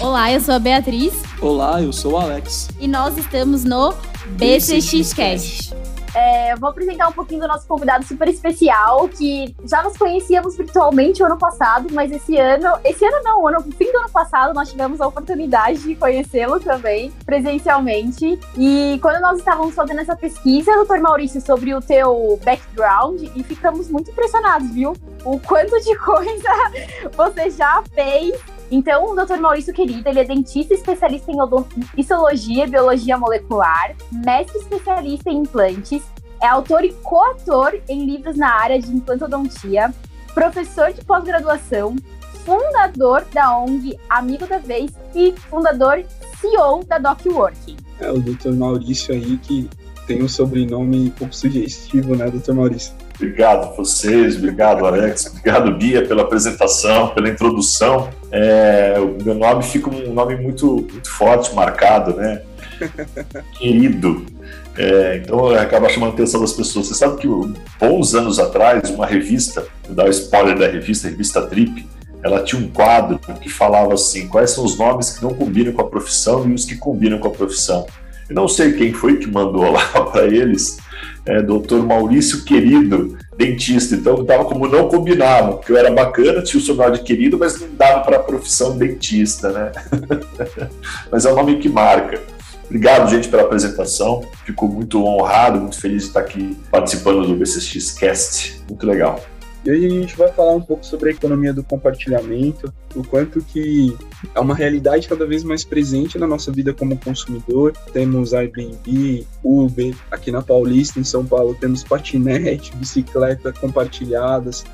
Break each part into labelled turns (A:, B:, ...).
A: Olá, eu sou a Beatriz.
B: Olá, eu sou o Alex.
A: E nós estamos no BCX Cast.
C: É, vou apresentar um pouquinho do nosso convidado super especial, que já nos conhecíamos virtualmente o ano passado, mas esse ano, esse ano não, ano, no fim do ano passado, nós tivemos a oportunidade de conhecê-lo também, presencialmente. E quando nós estávamos fazendo essa pesquisa, doutor Maurício, sobre o teu background, e ficamos muito impressionados, viu? O quanto de coisa você já fez então, o Dr. Maurício Querido, ele é dentista especialista em histologia e biologia molecular, mestre especialista em implantes, é autor e coautor em livros na área de implantodontia, professor de pós-graduação, fundador da ONG Amigo da Vez e fundador CEO da DocWorking.
B: É o Dr. Maurício aí que tem um sobrenome um pouco sugestivo, né, Dr. Maurício?
D: Obrigado vocês, obrigado Alex, obrigado Bia pela apresentação, pela introdução. É, o meu nome fica um nome muito, muito forte, marcado, né? Querido. É, então acaba chamando a atenção das pessoas. Você sabe que bons anos atrás, uma revista, vou dar o spoiler da revista, a revista Trip, ela tinha um quadro que falava assim: quais são os nomes que não combinam com a profissão e os que combinam com a profissão. Eu não sei quem foi que mandou lá para eles, é, doutor Maurício Querido, dentista. Então dava como não combinava, porque eu era bacana, tinha o sobrenome de querido, mas não dava para a profissão dentista, né? mas é um nome que marca. Obrigado, gente, pela apresentação. Fico muito honrado, muito feliz de estar aqui participando do BCX Cast. Muito legal.
B: E hoje a gente vai falar um pouco sobre a economia do compartilhamento, o quanto que é uma realidade cada vez mais presente na nossa vida como consumidor. Temos Airbnb, Uber, aqui na Paulista, em São Paulo, temos patinete, bicicleta compartilhadas,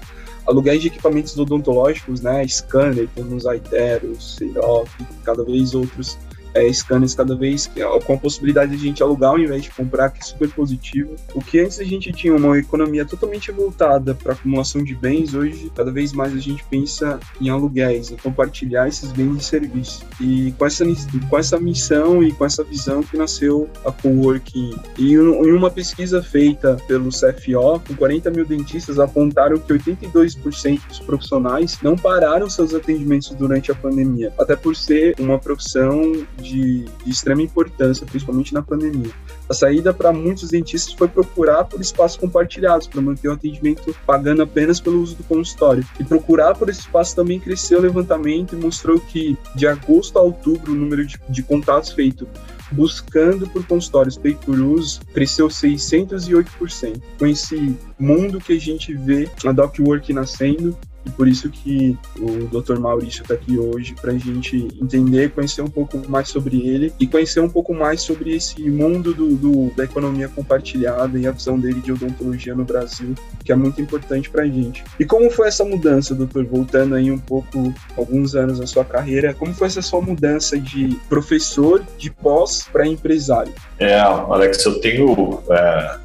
B: aluguéis de equipamentos odontológicos, né? Scanner, temos Aiteros, Ciroc, cada vez outros é, scanners cada vez com a possibilidade de a gente alugar ao invés de comprar, que é super positivo. O que antes a gente tinha uma economia totalmente voltada para acumulação de bens, hoje cada vez mais a gente pensa em aluguéis, em compartilhar esses bens e serviços. E com essa, com essa missão e com essa visão que nasceu a Coworking. E em uma pesquisa feita pelo CFO, com 40 mil dentistas apontaram que 82% dos profissionais não pararam seus atendimentos durante a pandemia, até por ser uma profissão de extrema importância, principalmente na pandemia. A saída para muitos dentistas foi procurar por espaços compartilhados para manter o atendimento pagando apenas pelo uso do consultório. E procurar por esse espaço também cresceu o levantamento e mostrou que de agosto a outubro o número de, de contatos feito buscando por consultórios pay por uso cresceu 608%. Com esse mundo que a gente vê a DocWork nascendo, e por isso que o Dr. Maurício está aqui hoje para a gente entender, conhecer um pouco mais sobre ele e conhecer um pouco mais sobre esse mundo do, do da economia compartilhada e a visão dele de odontologia no Brasil, que é muito importante para a gente. E como foi essa mudança, doutor? Voltando aí um pouco, alguns anos na sua carreira, como foi essa sua mudança de professor de pós para empresário?
D: É, Alex, eu tenho é,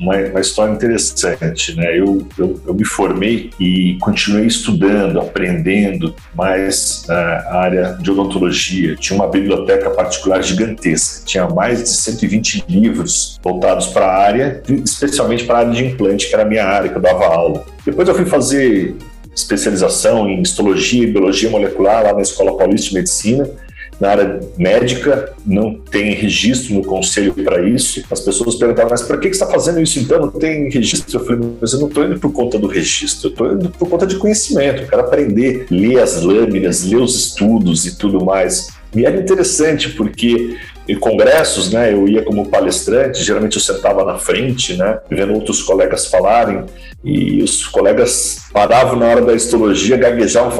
D: uma, uma, história interessante, né? Eu, eu, eu, me formei e continuei estudando, aprendendo mais uh, a área de odontologia. Tinha uma biblioteca particular gigantesca, tinha mais de 120 livros voltados para a área, especialmente para a área de implante, que era a minha área, que eu dava aula. Depois eu fui fazer especialização em histologia e biologia molecular lá na Escola Paulista de Medicina na área médica, não tem registro no conselho para isso. As pessoas perguntavam, mas para que, você está fazendo isso então? Não tem registro? Eu falei, mas eu não estou indo por conta do registro, eu estou indo por conta de conhecimento. Eu quero aprender, ler as lâminas, ler os estudos e tudo mais. E era interessante porque em congressos, né, eu ia como palestrante, geralmente eu sentava na frente, né, vendo outros colegas falarem, e os colegas paravam na hora da histologia, gaguejavam,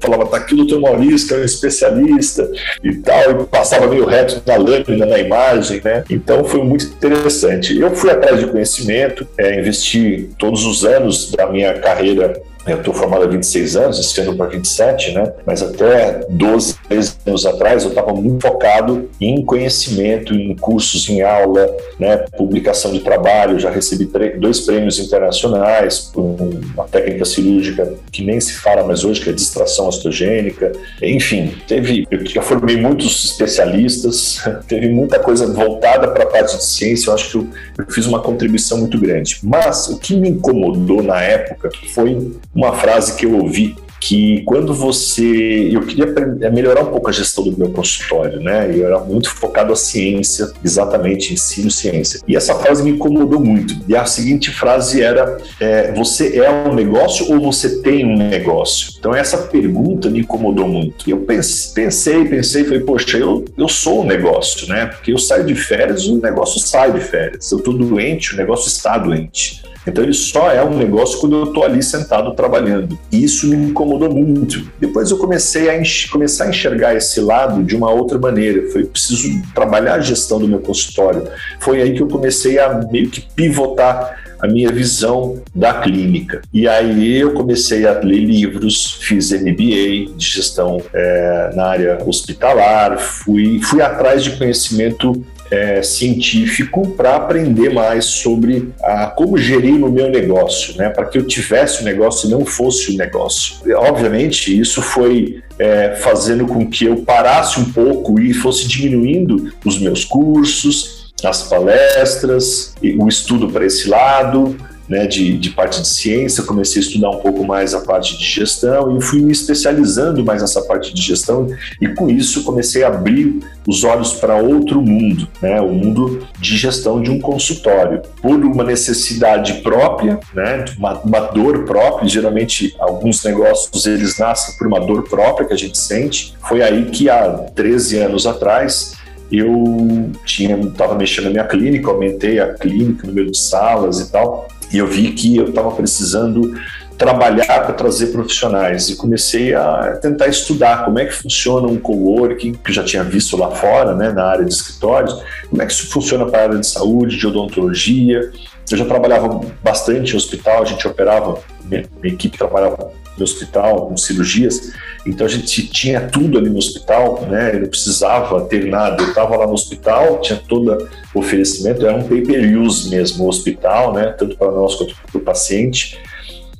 D: falavam tá aqui o doutor Maurício, que é um especialista e tal, e passava meio reto na lâmina, na imagem, né, então foi muito interessante. Eu fui atrás de conhecimento, é, investi todos os anos da minha carreira eu estou formado há 26 anos, esse ano para 27, né? Mas até 12, 13 anos atrás eu estava muito focado em conhecimento, em cursos, em aula, né? Publicação de trabalho. Já recebi dois prêmios internacionais por uma técnica cirúrgica que nem se fala mais hoje, que é distração osteogênica. Enfim, teve. Eu já formei muitos especialistas, teve muita coisa voltada para a parte de ciência. Eu acho que eu, eu fiz uma contribuição muito grande. Mas o que me incomodou na época foi uma frase que eu ouvi que quando você. Eu queria melhorar um pouco a gestão do meu consultório, né? Eu era muito focado à ciência, exatamente, ensino ciência. E essa frase me incomodou muito. E a seguinte frase era: é, Você é um negócio ou você tem um negócio? Então, essa pergunta me incomodou muito. E eu pensei, pensei, falei, poxa, eu, eu sou um negócio, né? Porque eu saio de férias, o negócio sai de férias. Eu estou doente, o negócio está doente. Então ele só é um negócio quando eu estou ali sentado trabalhando. E isso me incomodou muito. Depois eu comecei a começar a enxergar esse lado de uma outra maneira. Falei, preciso trabalhar a gestão do meu consultório. Foi aí que eu comecei a meio que pivotar a minha visão da clínica. E aí eu comecei a ler livros, fiz MBA de gestão é, na área hospitalar, fui, fui atrás de conhecimento é, científico para aprender mais sobre a, como gerir o meu negócio, né? para que eu tivesse o negócio e não fosse o negócio. Obviamente, isso foi é, fazendo com que eu parasse um pouco e fosse diminuindo os meus cursos, as palestras, o estudo para esse lado, né, de, de, parte de ciência, comecei a estudar um pouco mais a parte de gestão e fui me especializando mais nessa parte de gestão e com isso comecei a abrir os olhos para outro mundo, né, o mundo de gestão de um consultório, por uma necessidade própria, né, uma, uma dor própria, geralmente alguns negócios eles nascem por uma dor própria que a gente sente, foi aí que há 13 anos atrás eu tinha estava mexendo na minha clínica, aumentei a clínica, o número de salas e tal, e eu vi que eu estava precisando trabalhar para trazer profissionais e comecei a tentar estudar como é que funciona um coworking, que eu já tinha visto lá fora, né, na área de escritórios, como é que isso funciona para a área de saúde, de odontologia. Eu já trabalhava bastante em hospital, a gente operava, minha, minha equipe trabalhava no hospital com cirurgias, então a gente tinha tudo ali no hospital, né? Eu não precisava ter nada. Eu estava lá no hospital, tinha todo o oferecimento, era um pay-per-use mesmo, o hospital, né? Tanto para nós quanto para o paciente.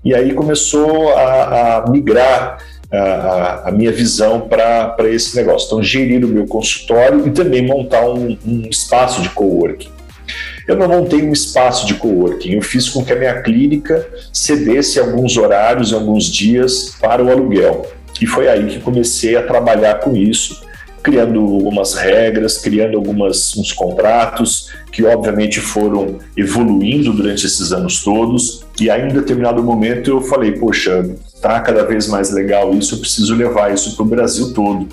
D: E aí começou a, a migrar a, a, minha visão para esse negócio. Então, gerir o meu consultório e também montar um, um espaço de coworking. Eu não montei um espaço de coworking, eu fiz com que a minha clínica cedesse alguns horários, alguns dias para o aluguel. E foi aí que comecei a trabalhar com isso, criando algumas regras, criando algumas uns contratos que obviamente foram evoluindo durante esses anos todos. E aí, em determinado momento, eu falei: poxa, tá cada vez mais legal isso, eu preciso levar isso para o Brasil todo.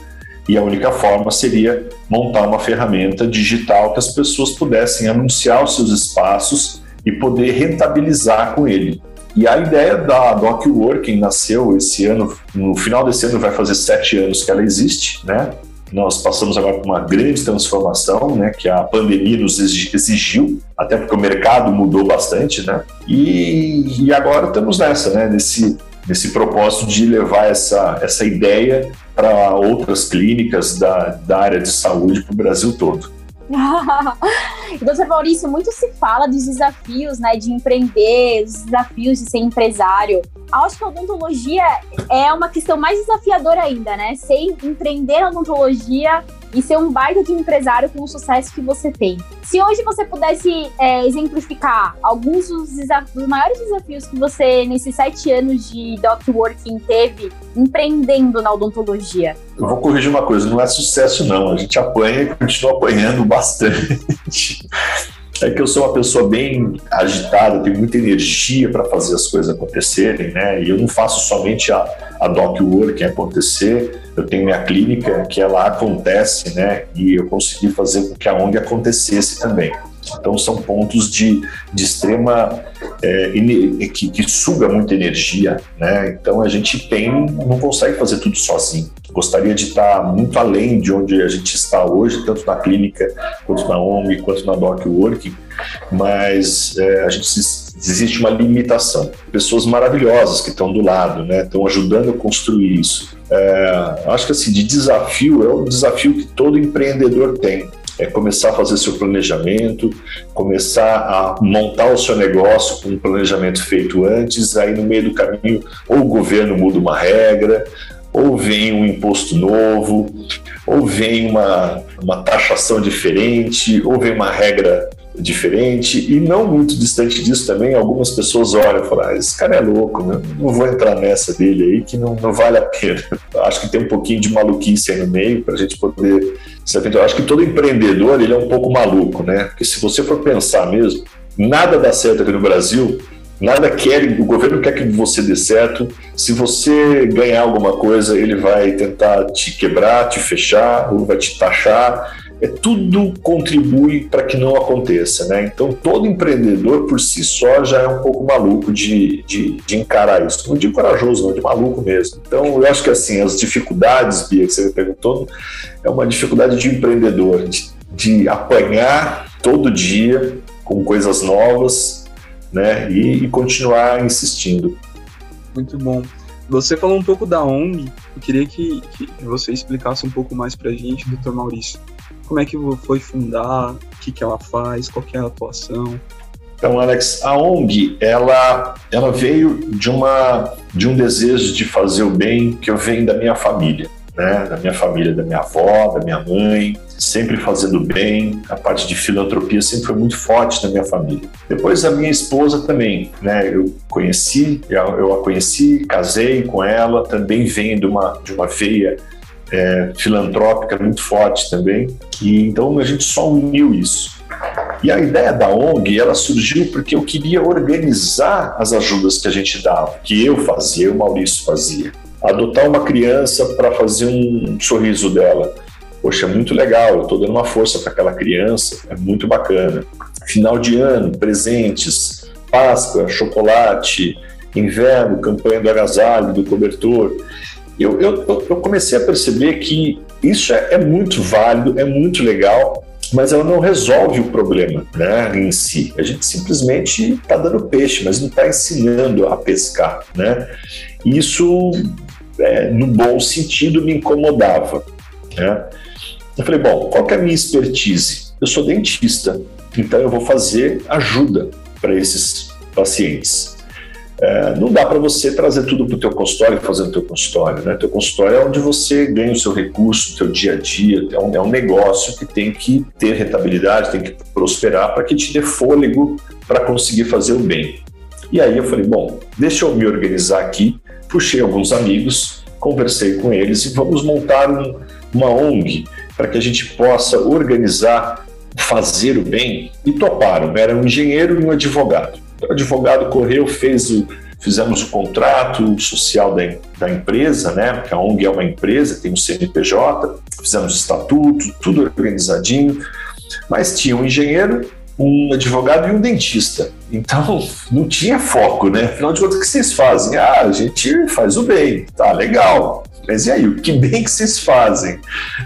D: E a única forma seria montar uma ferramenta digital que as pessoas pudessem anunciar os seus espaços e poder rentabilizar com ele. E a ideia da DocWorking nasceu esse ano, no final desse ano vai fazer sete anos que ela existe, né? Nós passamos agora por uma grande transformação, né, que a pandemia nos exigiu, até porque o mercado mudou bastante, né? E, e agora estamos nessa, né, nesse, nesse propósito de levar essa, essa ideia para outras clínicas da, da área de saúde para o Brasil todo.
C: Doutor Maurício, muito se fala dos desafios, né, de empreender, dos desafios de ser empresário. A odontologia é uma questão mais desafiadora ainda, né? Ser empreender na odontologia e ser um baita de empresário com o sucesso que você tem. Se hoje você pudesse é, exemplificar alguns dos, dos, maiores desafios que você, nesses sete anos de docworking, teve empreendendo na odontologia.
D: Eu vou corrigir uma coisa, não é sucesso não, a gente apanha e continua apanhando bastante. É que eu sou uma pessoa bem agitada, tenho muita energia para fazer as coisas acontecerem, né? E eu não faço somente a, a doc work acontecer, eu tenho minha clínica que ela acontece, né? E eu consegui fazer com que a ONG acontecesse também. Então são pontos de, de extrema é, que, que, suga muita energia, né? Então a gente tem não consegue fazer tudo sozinho. Gostaria de estar muito além de onde a gente está hoje, tanto na clínica quanto na ONG quanto na Doc Working, mas é, a gente existe uma limitação. Pessoas maravilhosas que estão do lado, né? Estão ajudando a construir isso. É, acho que assim de desafio é um desafio que todo empreendedor tem é começar a fazer seu planejamento, começar a montar o seu negócio com um planejamento feito antes, aí no meio do caminho ou o governo muda uma regra, ou vem um imposto novo, ou vem uma, uma taxação diferente, ou vem uma regra diferente e não muito distante disso também algumas pessoas olham e falam ah, esse cara é louco né? não vou entrar nessa dele aí que não, não vale a pena acho que tem um pouquinho de maluquice aí no meio para a gente poder eu acho que todo empreendedor ele é um pouco maluco né porque se você for pensar mesmo nada dá certo aqui no Brasil Nada quer, o governo quer que você dê certo. Se você ganhar alguma coisa, ele vai tentar te quebrar, te fechar, ou vai te taxar. É, tudo contribui para que não aconteça, né? Então, todo empreendedor por si só já é um pouco maluco de, de, de encarar isso. Não de corajoso, não, de maluco mesmo. Então, eu acho que assim, as dificuldades, Bia, que você me perguntou, é uma dificuldade de empreendedor, de, de apanhar todo dia com coisas novas, né? E, e continuar insistindo.
B: Muito bom. Você falou um pouco da ONG, eu queria que, que você explicasse um pouco mais para a gente, doutor Maurício. Como é que foi fundar, o que, que ela faz, qual é a atuação?
D: Então, Alex, a ONG, ela, ela veio de, uma, de um desejo de fazer o bem que eu venho da minha família né, da minha família, da minha avó, da minha mãe, sempre fazendo bem. A parte de filantropia sempre foi muito forte na minha família. Depois a minha esposa também, né, eu conheci, eu a conheci, casei com ela, também vem de uma, de uma veia é, filantrópica muito forte também. E então a gente só uniu isso. E a ideia da ONG, ela surgiu porque eu queria organizar as ajudas que a gente dava, que eu fazia, o Maurício fazia adotar uma criança para fazer um sorriso dela. Poxa, é muito legal, eu estou dando uma força para aquela criança, é muito bacana. Final de ano, presentes, Páscoa, chocolate, inverno, campanha do agasalho, do cobertor. Eu, eu, eu comecei a perceber que isso é, é muito válido, é muito legal, mas ela não resolve o problema né, em si. A gente simplesmente está dando peixe, mas não está ensinando a pescar. Né? Isso é, no bom sentido, me incomodava. Né? Eu falei, bom, qual é a minha expertise? Eu sou dentista, então eu vou fazer ajuda para esses pacientes. É, não dá para você trazer tudo para o teu consultório e fazer o teu consultório. Né? Teu consultório é onde você ganha o seu recurso, o teu dia a dia. É um, é um negócio que tem que ter rentabilidade, tem que prosperar para que te dê fôlego para conseguir fazer o bem. E aí eu falei, bom, deixa eu me organizar aqui puxei alguns amigos, conversei com eles e vamos montar um, uma ONG para que a gente possa organizar, fazer o bem. E toparam, era um engenheiro e um advogado. O advogado correu, fez o, fizemos o contrato social da, da empresa, né? Porque a ONG é uma empresa, tem um CNPJ, fizemos o estatuto, tudo organizadinho. Mas tinha um engenheiro um advogado e um dentista. Então, não tinha foco, né? Afinal de contas, o que vocês fazem? Ah, a gente faz o bem, tá legal. Mas e aí, o que bem que vocês fazem?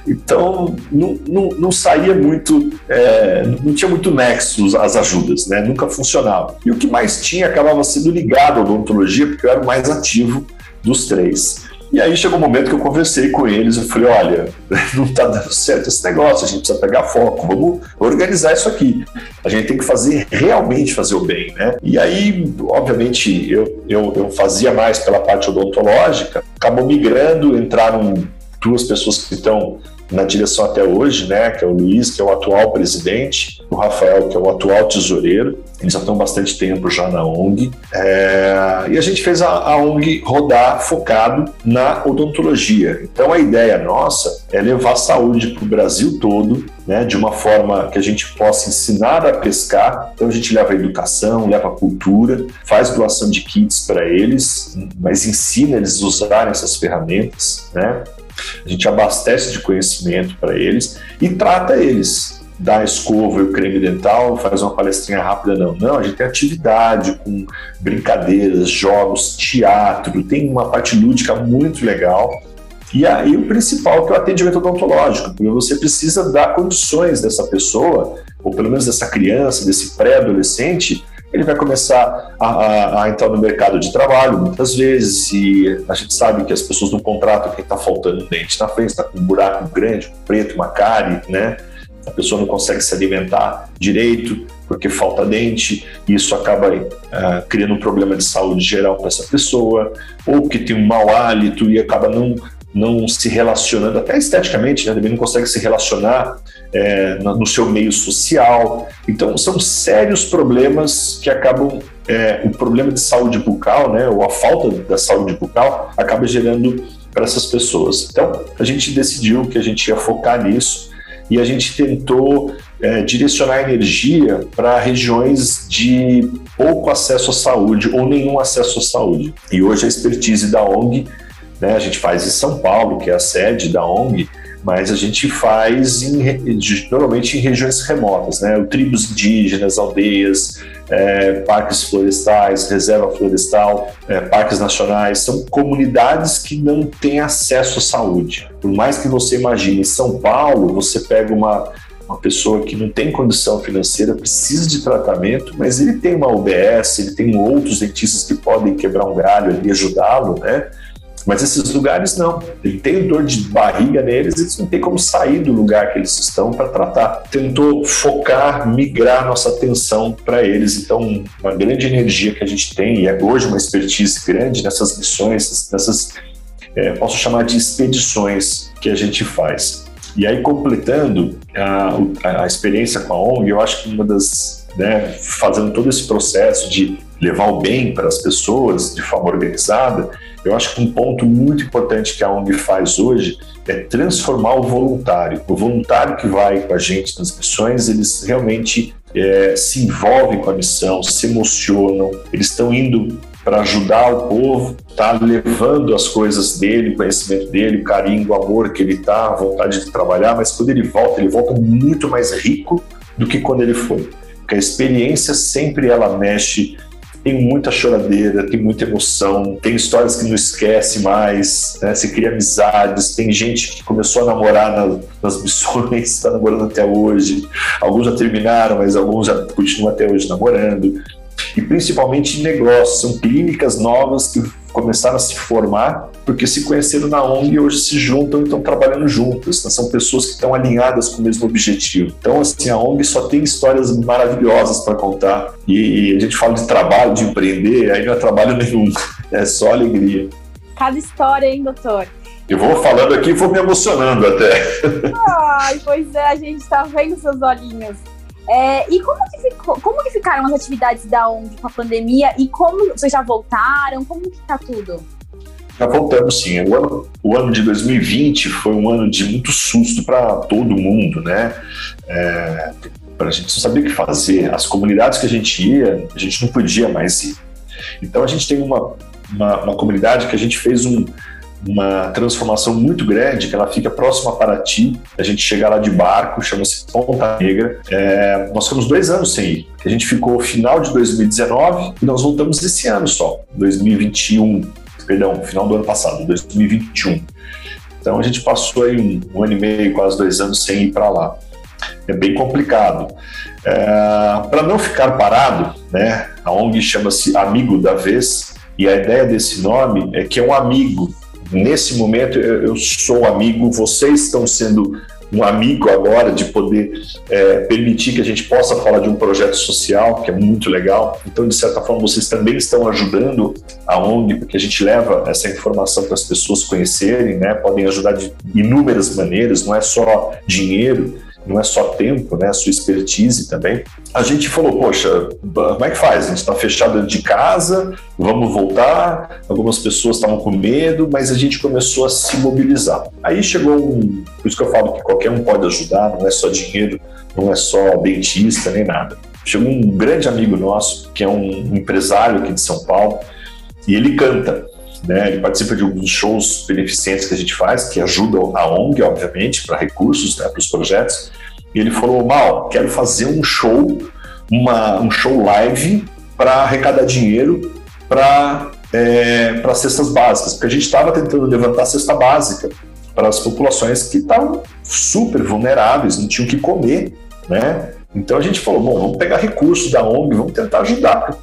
D: Então, não, não, não saía muito, é, não tinha muito nexo as ajudas, né? Nunca funcionava. E o que mais tinha acabava sendo ligado à odontologia, porque eu era o mais ativo dos três. E aí chegou um momento que eu conversei com eles, eu falei, olha, não está dando certo esse negócio, a gente precisa pegar foco, vamos organizar isso aqui. A gente tem que fazer, realmente fazer o bem, né? E aí, obviamente, eu, eu, eu fazia mais pela parte odontológica, acabou migrando, entraram duas pessoas que estão na direção até hoje, né, que é o Luiz, que é o atual presidente, o Rafael, que é o atual tesoureiro. Eles já estão bastante tempo já na ONG. É, e a gente fez a, a, ONG rodar focado na odontologia. Então a ideia nossa é levar saúde para o Brasil todo, né, de uma forma que a gente possa ensinar a pescar. Então a gente leva a educação, leva a cultura, faz doação de kits para eles, mas ensina eles a usarem essas ferramentas, né? A gente abastece de conhecimento para eles e trata eles. Dá a escova e o creme dental, faz uma palestrinha rápida, não. Não, a gente tem atividade com brincadeiras, jogos, teatro, tem uma parte lúdica muito legal. E aí o principal que é o atendimento odontológico, porque você precisa dar condições dessa pessoa, ou pelo menos dessa criança, desse pré-adolescente, ele vai começar a, a, a, entrar no mercado de trabalho muitas vezes e a gente sabe que as pessoas no contrato quem está faltando dente na frente está com um buraco grande, um preto, uma cárie, né? A pessoa não consegue se alimentar direito porque falta dente e isso acaba uh, criando um problema de saúde geral para essa pessoa ou que tem um mau hálito e acaba não não se relacionando, até esteticamente, né? também não consegue se relacionar é, no seu meio social. Então, são sérios problemas que acabam. É, o problema de saúde bucal, né, ou a falta da saúde bucal, acaba gerando para essas pessoas. Então, a gente decidiu que a gente ia focar nisso e a gente tentou é, direcionar energia para regiões de pouco acesso à saúde ou nenhum acesso à saúde. E hoje a expertise da ONG, né, a gente faz em São Paulo, que é a sede da ONG, mas a gente faz em, normalmente em regiões remotas, né? Tribos indígenas, aldeias, é, parques florestais, reserva florestal, é, parques nacionais, são comunidades que não têm acesso à saúde. Por mais que você imagine, em São Paulo, você pega uma, uma pessoa que não tem condição financeira, precisa de tratamento, mas ele tem uma UBS, ele tem outros dentistas que podem quebrar um galho e ajudá-lo, né? Mas esses lugares não. Ele tem dor de barriga neles, eles não têm como sair do lugar que eles estão para tratar. Tentou focar, migrar nossa atenção para eles. Então, uma grande energia que a gente tem, e é hoje uma expertise grande nessas missões, nessas, é, posso chamar de expedições que a gente faz. E aí, completando a, a experiência com a ONG, eu acho que uma das. Né, fazendo todo esse processo de levar o bem para as pessoas de forma organizada, eu acho que um ponto muito importante que a ONG faz hoje é transformar o voluntário. O voluntário que vai com a gente nas missões, eles realmente é, se envolvem com a missão, se emocionam, eles estão indo para ajudar o povo, tá levando as coisas dele, o conhecimento dele, o carinho, o amor que ele tá, a vontade de trabalhar, mas quando ele volta, ele volta muito mais rico do que quando ele foi. Porque a experiência sempre ela mexe tem muita choradeira, tem muita emoção, tem histórias que não esquece mais, né? Você cria amizades, tem gente que começou a namorar na, nas missões, está namorando até hoje. Alguns já terminaram, mas alguns já continuam até hoje namorando. E principalmente negócios, são clínicas novas que começaram a se formar porque se conheceram na ONG e hoje se juntam e estão trabalhando juntas. Né? São pessoas que estão alinhadas com o mesmo objetivo. Então, assim, a ONG só tem histórias maravilhosas para contar. E, a gente fala de trabalho, de empreender, aí não é trabalho nenhum, é só alegria.
C: Cada história, hein, doutor?
D: Eu vou falando aqui e vou me emocionando até.
C: Ai, pois é, a gente está vendo seus olhinhos. É, e como que, ficou, como que ficaram as atividades da ONG com a pandemia e como vocês já voltaram? Como que tá tudo?
D: Já voltamos sim. O ano, o ano de 2020 foi um ano de muito susto para todo mundo, né? É, a gente não sabia o que fazer. As comunidades que a gente ia, a gente não podia mais ir. Então a gente tem uma, uma, uma comunidade que a gente fez um, uma transformação muito grande, que ela fica próxima a Paraty. A gente chega lá de barco, chama-se Ponta Negra. É, nós ficamos dois anos sem ir. A gente ficou final de 2019 e nós voltamos esse ano só, 2021, perdão, final do ano passado, 2021. Então a gente passou aí um, um ano e meio, quase dois anos sem ir para lá. É bem complicado. É, para não ficar parado, né, a ONG chama-se Amigo da Vez, e a ideia desse nome é que é um amigo nesse momento eu, sou amigo, vocês estão sendo um amigo agora de poder é, permitir que a gente possa falar de um projeto social, que é muito legal. Então, de certa forma, vocês também estão ajudando a ONG, porque a gente leva essa informação para as pessoas conhecerem, né? podem ajudar de inúmeras maneiras, não é só dinheiro não é só tempo, né, a sua expertise também. A gente falou, poxa, como é que faz? A gente está fechado de casa, vamos voltar. Algumas pessoas estavam com medo, mas a gente começou a se mobilizar. Aí chegou um, por isso que eu falo que qualquer um pode ajudar, não é só dinheiro, não é só dentista nem nada. Chegou um grande amigo nosso, que é um empresário aqui de São Paulo, e ele canta. Né? Ele participa de alguns shows beneficentes que a gente faz, que ajudam a ONG, obviamente, para recursos, né, para os projetos. E ele falou: Mal, quero fazer um show, uma, um show live para arrecadar dinheiro para é, para cestas básicas, porque a gente estava tentando levantar a cesta básica para as populações que estavam super vulneráveis, não tinham o que comer, né? Então a gente falou, bom, vamos pegar recursos da ONG, vamos tentar ajudar.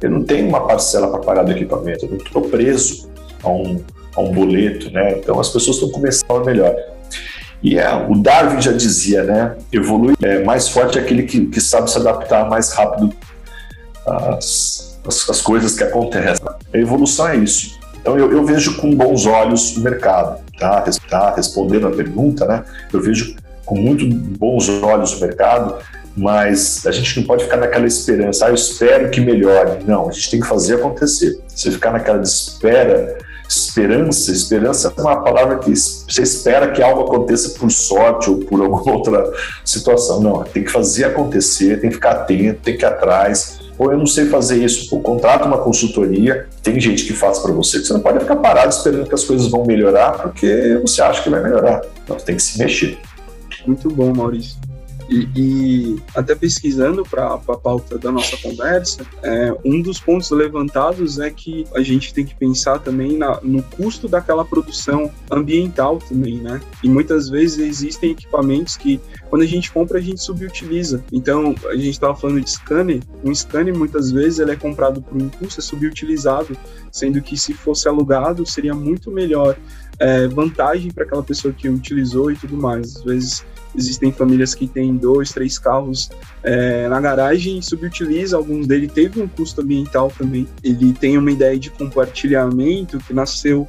D: Eu não tenho uma parcela para pagar do equipamento, eu não estou preso a um, a um boleto, né? Então as pessoas estão começando a melhor. E é, o Darwin já dizia, né? Evolui é, mais forte é aquele que, que sabe se adaptar mais rápido às, às, às coisas que acontecem. A evolução é isso. Então eu, eu, vejo com bons olhos o mercado, tá? tá? Respondendo a pergunta, né? Eu vejo com muito bons olhos o mercado, mas a gente não pode ficar naquela esperança, ah, eu espero que melhore. Não, a gente tem que fazer acontecer. Se ficar naquela espera, esperança, esperança é uma palavra que você espera que algo aconteça por sorte ou por alguma outra situação. Não, tem que fazer acontecer, tem que ficar atento, tem que ir atrás ou eu não sei fazer isso, pô, contrata uma consultoria, tem gente que faz para você, você não pode ficar parado esperando que as coisas vão melhorar, porque você acha que vai melhorar. Então, você tem que se mexer.
B: Muito bom, Maurício. E, e até pesquisando para a pauta da nossa conversa, é, um dos pontos levantados é que a gente tem que pensar também na, no custo daquela produção ambiental também, né? E muitas vezes existem equipamentos que, quando a gente compra, a gente subutiliza. Então, a gente estava falando de scanner, um scanner muitas vezes ele é comprado por um custo, é subutilizado, sendo que se fosse alugado seria muito melhor é, vantagem para aquela pessoa que utilizou e tudo mais. Às vezes Existem famílias que têm dois, três carros é, na garagem e subutiliza. Alguns dele teve um custo ambiental também. Ele tem uma ideia de compartilhamento que nasceu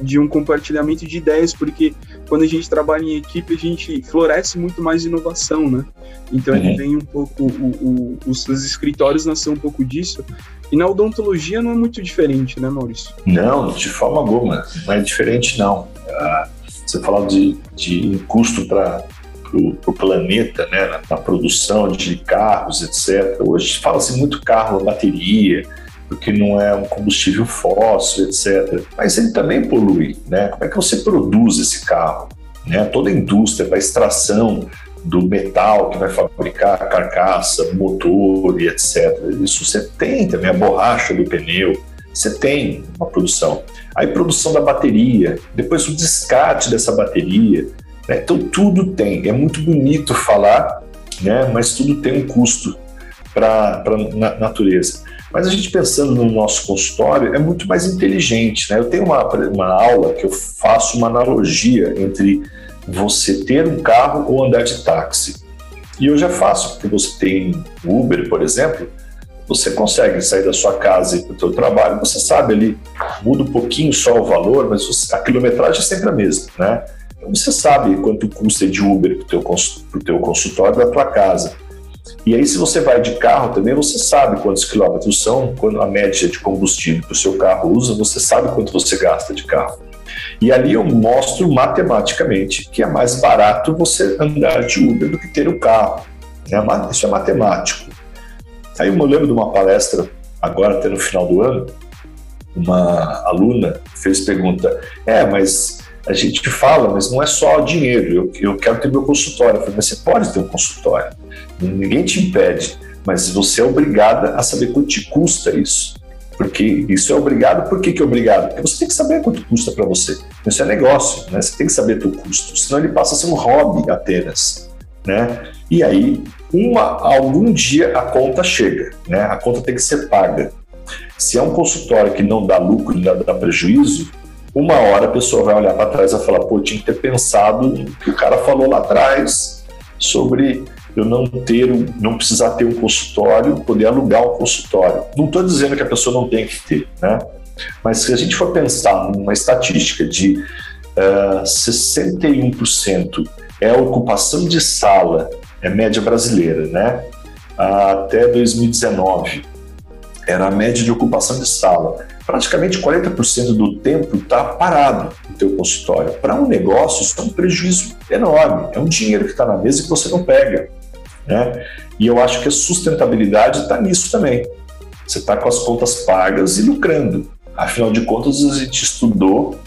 B: de um compartilhamento de ideias, porque quando a gente trabalha em equipe, a gente floresce muito mais inovação, né? Então, uhum. ele vem um pouco, o, o, os, os escritórios nasceu um pouco disso. E na odontologia não é muito diferente, né, Maurício?
D: Não, de forma alguma. Não é diferente, não. Ah, você fala de, de custo para para o planeta, né, na, na, produção de carros, etc. Hoje fala-se muito carro bateria, porque não é um combustível fóssil, etc. Mas ele também polui, né? Como é que você produz esse carro? Né? Toda a indústria, a extração do metal que vai fabricar a carcaça, motor e etc. Isso você tem também a borracha do pneu, você tem uma produção. Aí produção da bateria, depois o descarte dessa bateria, né? Então tudo tem, é muito bonito falar, né? mas tudo tem um custo para a natureza. Mas a gente pensando no nosso consultório é muito mais inteligente. Né? Eu tenho uma, uma aula que eu faço uma analogia entre você ter um carro ou andar de táxi. E eu já faço, porque você tem Uber, por exemplo, você consegue sair da sua casa e para o seu trabalho, você sabe ali, muda um pouquinho só o valor, mas a quilometragem é sempre a mesma, né? Você sabe quanto custa de Uber para o teu, consultório da tua casa. E aí, se você vai de carro também, você sabe quantos quilômetros são, quando a média de combustível que o seu carro usa, você sabe quanto você gasta de carro. E ali eu mostro matematicamente que é mais barato você andar de Uber do que ter o carro. É isso é matemático. Aí eu lembro de uma palestra, agora até no final do ano, uma aluna fez pergunta: é, mas a gente fala, mas não é só dinheiro. Eu, eu quero ter meu consultório. Eu falei, mas você pode ter um consultório. Ninguém te impede, mas você é obrigada a saber quanto te custa isso. Porque isso é obrigado, por que, que é obrigado? Porque você tem que saber quanto custa para você. Isso é negócio, né? Você tem que saber o custo, senão ele passa a ser um hobby apenas, né? E aí, uma, algum dia a conta chega, né? A conta tem que ser paga. Se é um consultório que não dá lucro, não dá prejuízo, uma hora a pessoa vai olhar para trás e vai falar, pô, tinha que ter pensado no que o cara falou lá atrás sobre eu não ter, não precisar ter um consultório, poder alugar um consultório. Não estou dizendo que a pessoa não tem que ter, né? Mas se a gente for pensar numa estatística de uh, eh, 61% é a ocupação de sala, é média brasileira, né? Até 2019 era a média de ocupação de sala praticamente 40% do tempo está parado no teu consultório. Para um negócio, isso é um prejuízo enorme. É um dinheiro que está na mesa e que você não pega. Né? E eu acho que a sustentabilidade está nisso também. Você está com as contas pagas e lucrando. Afinal de contas, a gente estudou,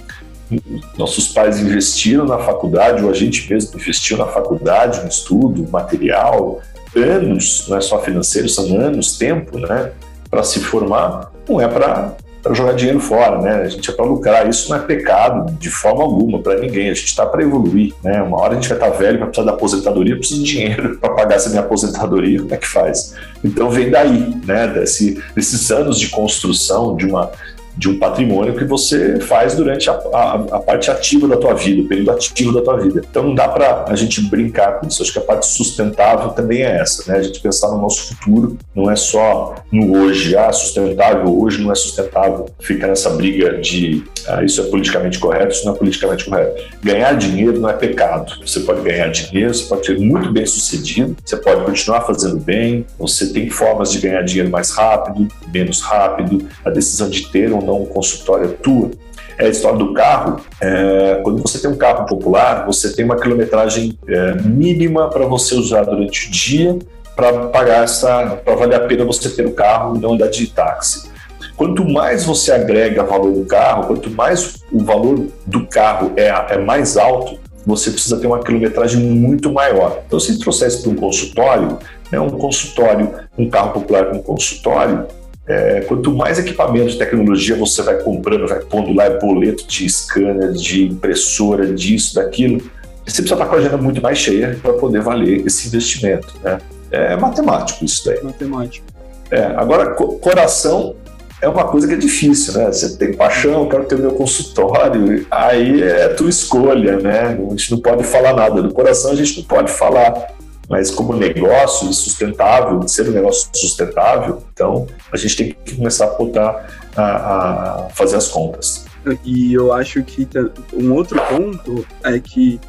D: nossos pais investiram na faculdade, ou a gente mesmo investiu na faculdade, no estudo, material, anos, não é só financeiro, são anos, tempo, né? Para se formar, não é para para jogar dinheiro fora, né? A gente é para lucrar. Isso não é pecado de forma alguma para ninguém. A gente está para evoluir, né? Uma hora a gente vai estar tá velho, vai precisar da aposentadoria, precisa de dinheiro para pagar essa minha aposentadoria. Como é que faz? Então vem daí, né? Desse, desses anos de construção de uma de um patrimônio que você faz durante a, a, a, parte ativa da tua vida, o período ativo da tua vida. Então não dá para a gente brincar com isso. Acho que a parte sustentável também é essa, né? A gente pensar no nosso futuro, não é só no hoje. Ah, sustentável hoje não é sustentável. Fica nessa briga de ah, isso é politicamente correto, isso não é politicamente correto. Ganhar dinheiro não é pecado. Você pode ganhar dinheiro, você pode ser muito bem sucedido, você pode continuar fazendo bem, você tem formas de ganhar dinheiro mais rápido, menos rápido. A decisão de ter ou não um consultório é tua. É a história do carro. É, quando você tem um carro popular, você tem uma quilometragem é, mínima para você usar durante o dia para pagar essa, para valer a pena você ter o carro e não andar de táxi. Quanto mais você agrega valor no carro, quanto mais o valor do carro é, é mais alto, você precisa ter uma quilometragem muito maior. Então, se trouxer isso para um consultório, né, um consultório, um carro popular com um consultório, é, quanto mais equipamento de tecnologia você vai comprando, vai pondo lá é boleto de scanner, de impressora, disso, daquilo, você precisa estar com a agenda muito mais cheia para poder valer esse investimento. Né? É matemático isso daí.
B: Matemático.
D: É, agora, coração é uma coisa que é difícil, né? Você tem paixão, quero ter o meu consultório, aí é tua escolha, né? A gente não pode falar nada. Do coração a gente não pode falar. Mas como negócio sustentável, ser um negócio sustentável, então a gente tem que começar a botar, a, a fazer as contas.
B: E eu acho que um outro ponto é que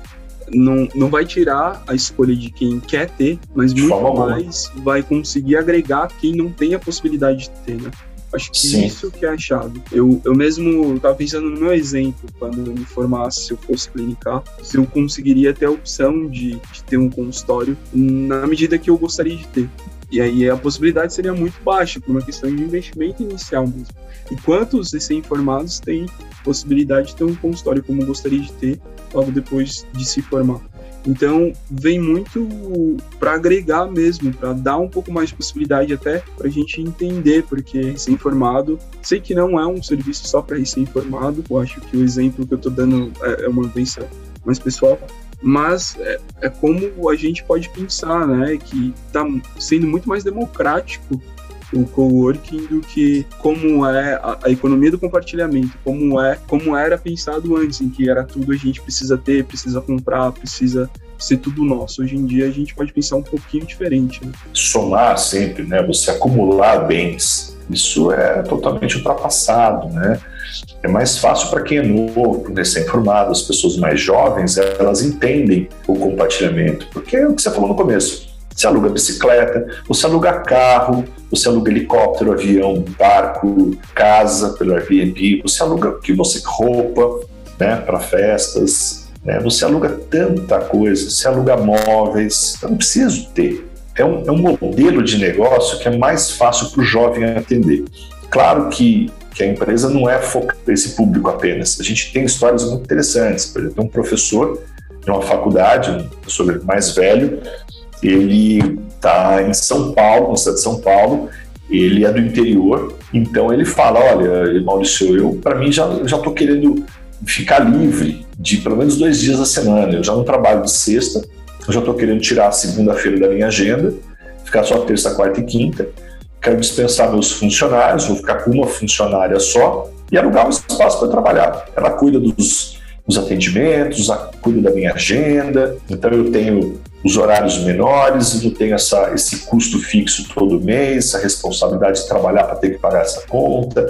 B: não, não vai tirar a escolha de quem quer ter, mas muito mais vai conseguir agregar quem não tem a possibilidade de ter, né? Acho que Sim. isso que é a chave. Eu, eu mesmo estava pensando no meu exemplo, quando eu me formasse, se eu fosse clinicar, se eu conseguiria ter a opção de, de ter um consultório na medida que eu gostaria de ter. E aí a possibilidade seria muito baixa, por uma questão de investimento inicial mesmo. E quantos recém-formados têm possibilidade de ter um consultório como gostaria de ter logo depois de se formar? Então, vem muito para agregar mesmo, para dar um pouco mais de possibilidade até para a gente entender, porque recém-formado, sei que não é um serviço só para recém-formado, eu acho que o exemplo que eu estou dando é, é uma vivência mais pessoal, mas é, é, como a gente pode pensar, né, que está sendo muito mais democrático o coworking do que como é a, a, economia do compartilhamento, como é como era pensado antes, em que era tudo a gente precisa ter, precisa comprar, precisa ser tudo nosso. Hoje em dia a gente pode pensar um pouquinho diferente. Né?
D: Somar sempre, né? Você acumular bens, isso é totalmente ultrapassado, né? É mais fácil para quem é novo, recém-formado, as pessoas mais jovens, elas entendem o compartilhamento, porque é o que você falou no começo você aluga bicicleta, você aluga carro, você aluga helicóptero, avião, barco, casa pelo Airbnb, você aluga o que você roupa, né, para festas, né? Você aluga tanta coisa, você aluga móveis, não preciso ter. É um, é um modelo de negócio que é mais fácil para o jovem atender. Claro que, que a empresa não é focada nesse público apenas. A gente tem histórias muito interessantes. Por exemplo, um professor de uma faculdade, um professor mais velho, ele está em São Paulo, na cidade de São Paulo, ele é do interior, então ele fala, olha, Maurício, eu para mim já já estou querendo ficar livre de pelo menos dois dias da semana. Eu já não trabalho de sexta, eu já estou querendo tirar a segunda-feira da minha agenda, ficar só terça, quarta e quinta. Quero dispensar meus funcionários, vou ficar com uma funcionária só e alugar um espaço para trabalhar. Ela cuida dos, dos atendimentos, cuida da minha agenda, então eu tenho os horários menores, eu tenho essa, esse custo fixo todo mês, a responsabilidade de trabalhar para ter que pagar essa conta.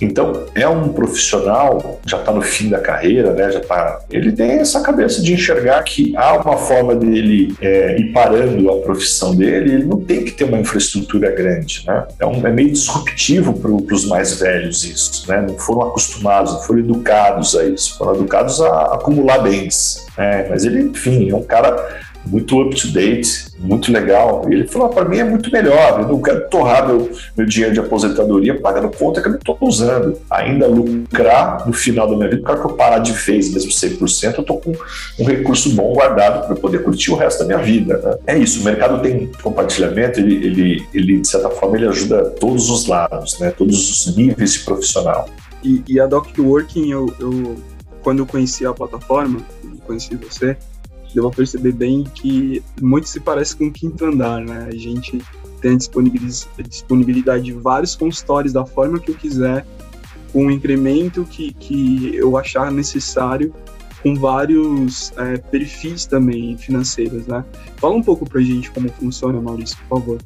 D: Então, é um profissional, já está no fim da carreira, né? Já tá, ele tem essa cabeça de enxergar que há uma forma dele é, ir parando a profissão dele, ele não tem que ter uma infraestrutura grande, né? É, um, é meio disruptivo para os mais velhos isso, né? Não foram acostumados, não foram educados a isso, foram educados a acumular bens, né? Mas ele, enfim, é um cara muito up to date, muito legal. E ele falou: ah, para mim é muito melhor, eu não quero torrar meu, meu dinheiro de aposentadoria pagando conta que eu não estou usando. Ainda lucrar no final da minha vida, para que eu parar de vez, mesmo 100%, eu estou com um recurso bom guardado para poder curtir o resto da minha vida. Né? É isso, o mercado tem compartilhamento, ele, ele, ele, de certa forma, ele ajuda todos os lados, né? todos os níveis de profissional.
B: E, e a DocWorking, eu, eu, quando eu conheci a plataforma, conheci você, deu perceber bem que muito se parece com o quinto andar, né? A gente tem a disponibilidade de vários consultórios da forma que eu quiser, com um incremento que, que eu achar necessário, com vários é, perfis também financeiros, né? Fala um pouco pra gente como funciona, Maurício, por favor.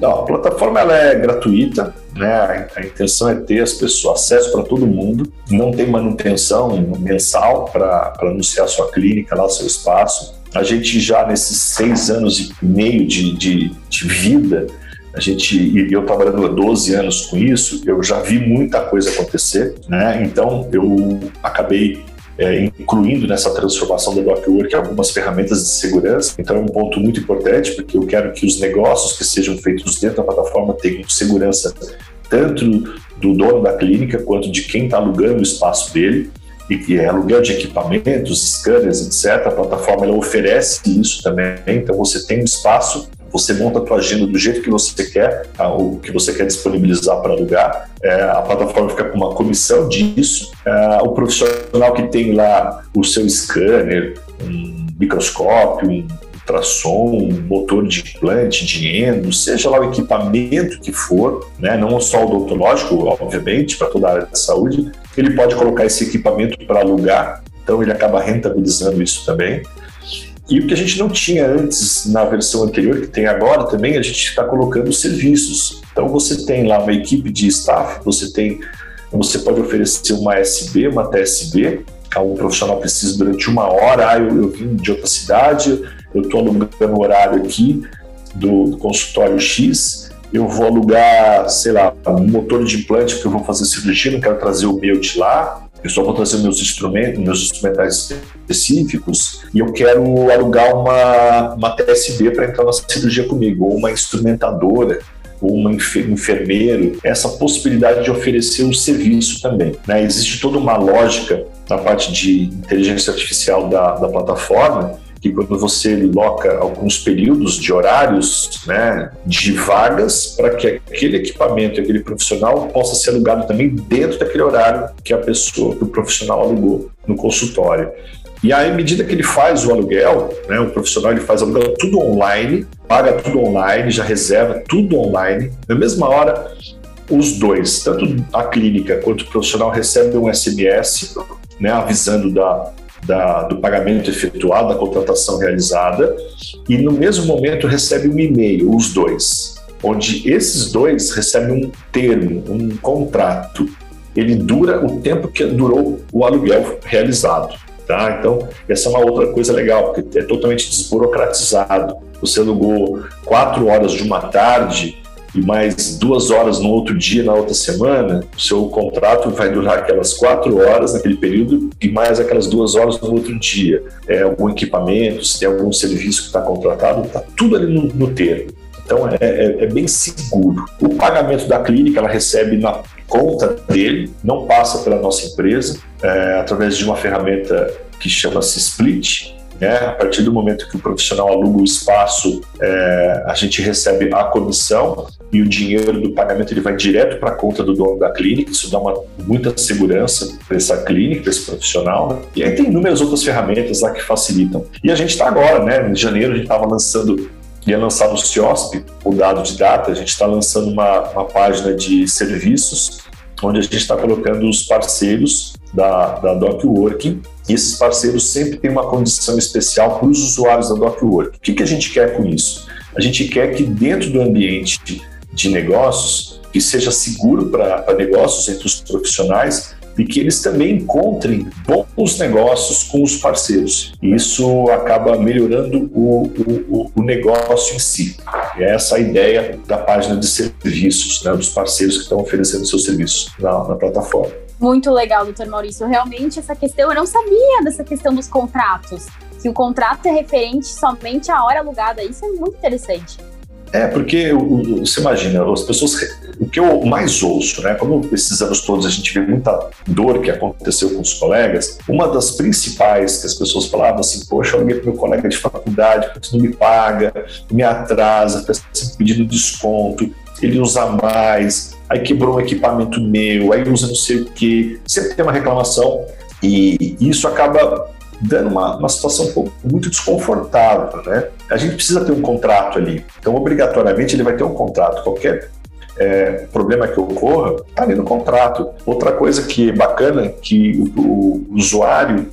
D: Não, a plataforma ela é gratuita, né? A, intenção é ter as pessoas acesso para todo mundo. Não tem manutenção mensal para anunciar sua clínica lá, seu espaço. A gente já nesses seis anos e meio de, de, de vida, a gente eu trabalhando há 12 anos com isso, eu já vi muita coisa acontecer, né? Então eu acabei é, incluindo nessa transformação do DocWork algumas ferramentas de segurança. Então é um ponto muito importante, porque eu quero que os negócios que sejam feitos dentro da plataforma tenham segurança tanto do dono da clínica quanto de quem está alugando o espaço dele e que é aluguel de equipamentos, scanners, etc. A plataforma oferece isso também. Então você tem um espaço você monta a tua agenda do jeito que você quer, tá? o que você quer disponibilizar para alugar. É, a plataforma fica com uma comissão disso. É, o profissional que tem lá o seu scanner, um microscópio, um ultrassom, um motor de implante, de endo, seja lá o equipamento que for, né? não só o odontológico, obviamente, para toda a área de saúde, ele pode colocar esse equipamento para alugar, então ele acaba rentabilizando isso também. E o que a gente não tinha antes na versão anterior, que tem agora também, a gente está colocando serviços. Então você tem lá uma equipe de staff, você tem, você pode oferecer uma SB, uma TSB, um profissional precisa durante uma hora, ah, eu, eu vim de outra cidade, eu estou alugando o horário aqui do, do consultório X, eu vou alugar, sei lá, um motor de implante porque eu vou fazer cirurgia, não quero trazer o meu de lá, eu só vou trazer meus instrumentos, meus instrumentais específicos e eu quero alugar uma, uma TSB para entrar na cirurgia comigo, ou uma instrumentadora, ou um enfermeiro, essa possibilidade de oferecer um serviço também. Né? Existe toda uma lógica na parte de inteligência artificial da, da plataforma que quando você loca alguns períodos de horários, né, de vagas, para que aquele equipamento, aquele profissional possa ser alugado também dentro daquele horário que a pessoa, que o profissional alugou no consultório. E aí, à medida que ele faz o aluguel, né, o profissional ele faz aluguel tudo online, paga tudo online, já reserva tudo online. Na mesma hora, os dois, tanto a clínica quanto o profissional, recebem um SMS né, avisando da, da, do pagamento efetuado, da contratação realizada, e no mesmo momento recebe um e-mail, os dois, onde esses dois recebem um termo, um contrato. Ele dura o tempo que durou o aluguel realizado. Tá? Então, essa é uma outra coisa legal, porque é totalmente desburocratizado. Você alugou quatro horas de uma tarde e mais duas horas no outro dia, na outra semana, o seu contrato vai durar aquelas quatro horas naquele período e mais aquelas duas horas no outro dia. É algum equipamento, se tem algum serviço que está contratado, está tudo ali no, no termo. Então é, é, é, bem seguro. O pagamento da clínica ela recebe na conta dele, não passa pela nossa empresa, é, através de uma ferramenta que chama-se Split, né? A partir do momento que o profissional aluga o espaço, é, a gente recebe a comissão e o dinheiro do pagamento ele vai direto para a conta do dono da clínica. Isso dá uma, muita segurança para essa clínica, para esse profissional. Né? E aí tem inúmeras outras ferramentas lá que facilitam. E a gente está agora, né? Em janeiro a gente estava lançando ia lançar no CIOSP o dado de data, a gente está lançando uma, uma página de serviços onde a gente está colocando os parceiros da, da DocWorking e esses parceiros sempre têm uma condição especial para os usuários da DocWork. O que, que a gente quer com isso? A gente quer que dentro do ambiente de negócios, que seja seguro para negócios entre os profissionais, e que eles também encontrem bons negócios com os parceiros. E isso acaba melhorando o, o, o negócio em si. E é essa a ideia da página de serviços, né, dos parceiros que estão oferecendo seus serviços na, na plataforma.
C: Muito legal, doutor Maurício. Realmente, essa questão, eu não sabia dessa questão dos contratos. que o contrato é referente somente à hora alugada. Isso é muito interessante.
D: É, porque você imagina, as pessoas. O que eu mais ouço, né? Como esses anos todos a gente vê muita dor que aconteceu com os colegas, uma das principais que as pessoas falavam assim: Poxa, eu liguei para meu colega de faculdade, porque não me paga, me atrasa, está pedindo desconto, ele usa mais, aí quebrou um equipamento meu, aí usa não sei o quê. Sempre tem uma reclamação e isso acaba dando uma, uma situação um pouco, muito desconfortável, né? A gente precisa ter um contrato ali. Então, obrigatoriamente, ele vai ter um contrato. Qualquer é, problema que ocorra, está ali no contrato. Outra coisa que é bacana, que o, o usuário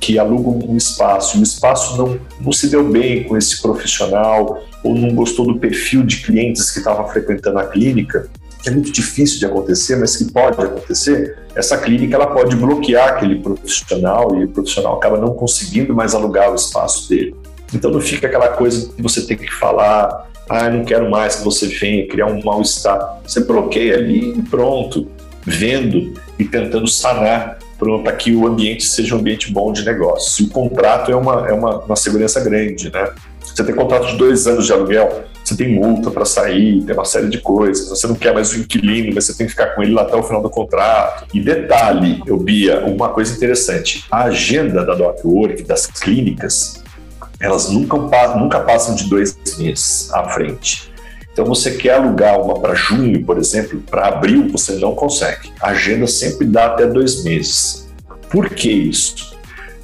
D: que aluga um espaço o espaço não, não se deu bem com esse profissional ou não gostou do perfil de clientes que estavam frequentando a clínica, que é muito difícil de acontecer, mas que pode acontecer, essa clínica ela pode bloquear aquele profissional e o profissional acaba não conseguindo mais alugar o espaço dele. Então não fica aquela coisa que você tem que falar, ah, não quero mais que você venha, criar um mal-estar. Você bloqueia ali e pronto, vendo e tentando sanar para que o ambiente seja um ambiente bom de negócio. E o contrato é uma, é uma, uma segurança grande, né? Você tem contrato de dois anos de aluguel, você tem multa para sair, tem uma série de coisas. Você não quer mais o inquilino, mas você tem que ficar com ele lá até o final do contrato. E detalhe, eu Bia, uma coisa interessante: a agenda da DocWork, das clínicas, elas nunca, nunca passam de dois meses à frente. Então, você quer alugar uma para junho, por exemplo, para abril, você não consegue. A agenda sempre dá até dois meses. Por que isso?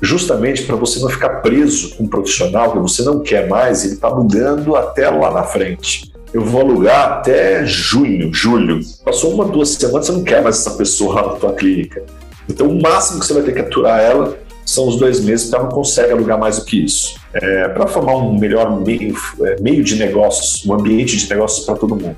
D: Justamente para você não ficar preso com um profissional que você não quer mais, ele está mudando até lá na frente. Eu vou alugar até junho, julho. Passou uma, duas semanas, você não quer mais essa pessoa na tua clínica. Então, o máximo que você vai ter que aturar ela são os dois meses, porque ela não consegue alugar mais do que isso. É, para formar um melhor meio, é, meio de negócios, um ambiente de negócios para todo mundo.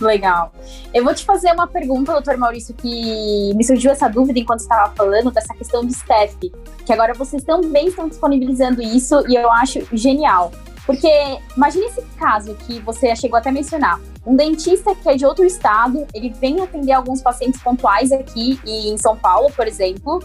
C: Legal. Eu vou te fazer uma pergunta, doutor Maurício, que me surgiu essa dúvida enquanto estava falando dessa questão de staff, que agora vocês também estão disponibilizando isso e eu acho genial. Porque imagine esse caso que você chegou até a mencionar. Um dentista que é de outro estado, ele vem atender alguns pacientes pontuais aqui em São Paulo, por exemplo,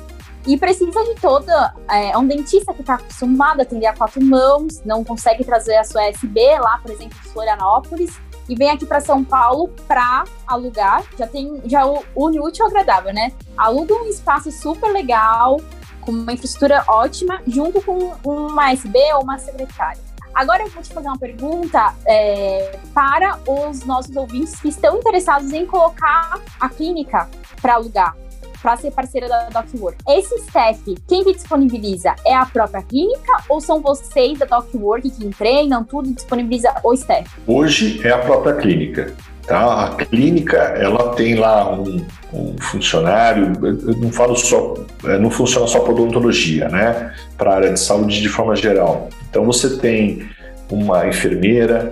C: e precisa de toda. É um dentista que está acostumado a atender a quatro mãos, não consegue trazer a sua SB lá, por exemplo, de Florianópolis e vem aqui para São Paulo para alugar. Já tem já une útil agradável, né? Aluga um espaço super legal, com uma infraestrutura ótima, junto com uma SB ou uma secretária. Agora eu vou te fazer uma pergunta é, para os nossos ouvintes que estão interessados em colocar a clínica para alugar para ser parceira da DocWork. Esse staff, quem que disponibiliza? É a própria clínica ou são vocês da DocWork que treinam tudo e disponibiliza o staff?
D: Hoje é a própria clínica. Tá? A clínica ela tem lá um, um funcionário, eu não falo só, é, não funciona só para odontologia, né? Para a área de saúde de forma geral. Então você tem uma enfermeira,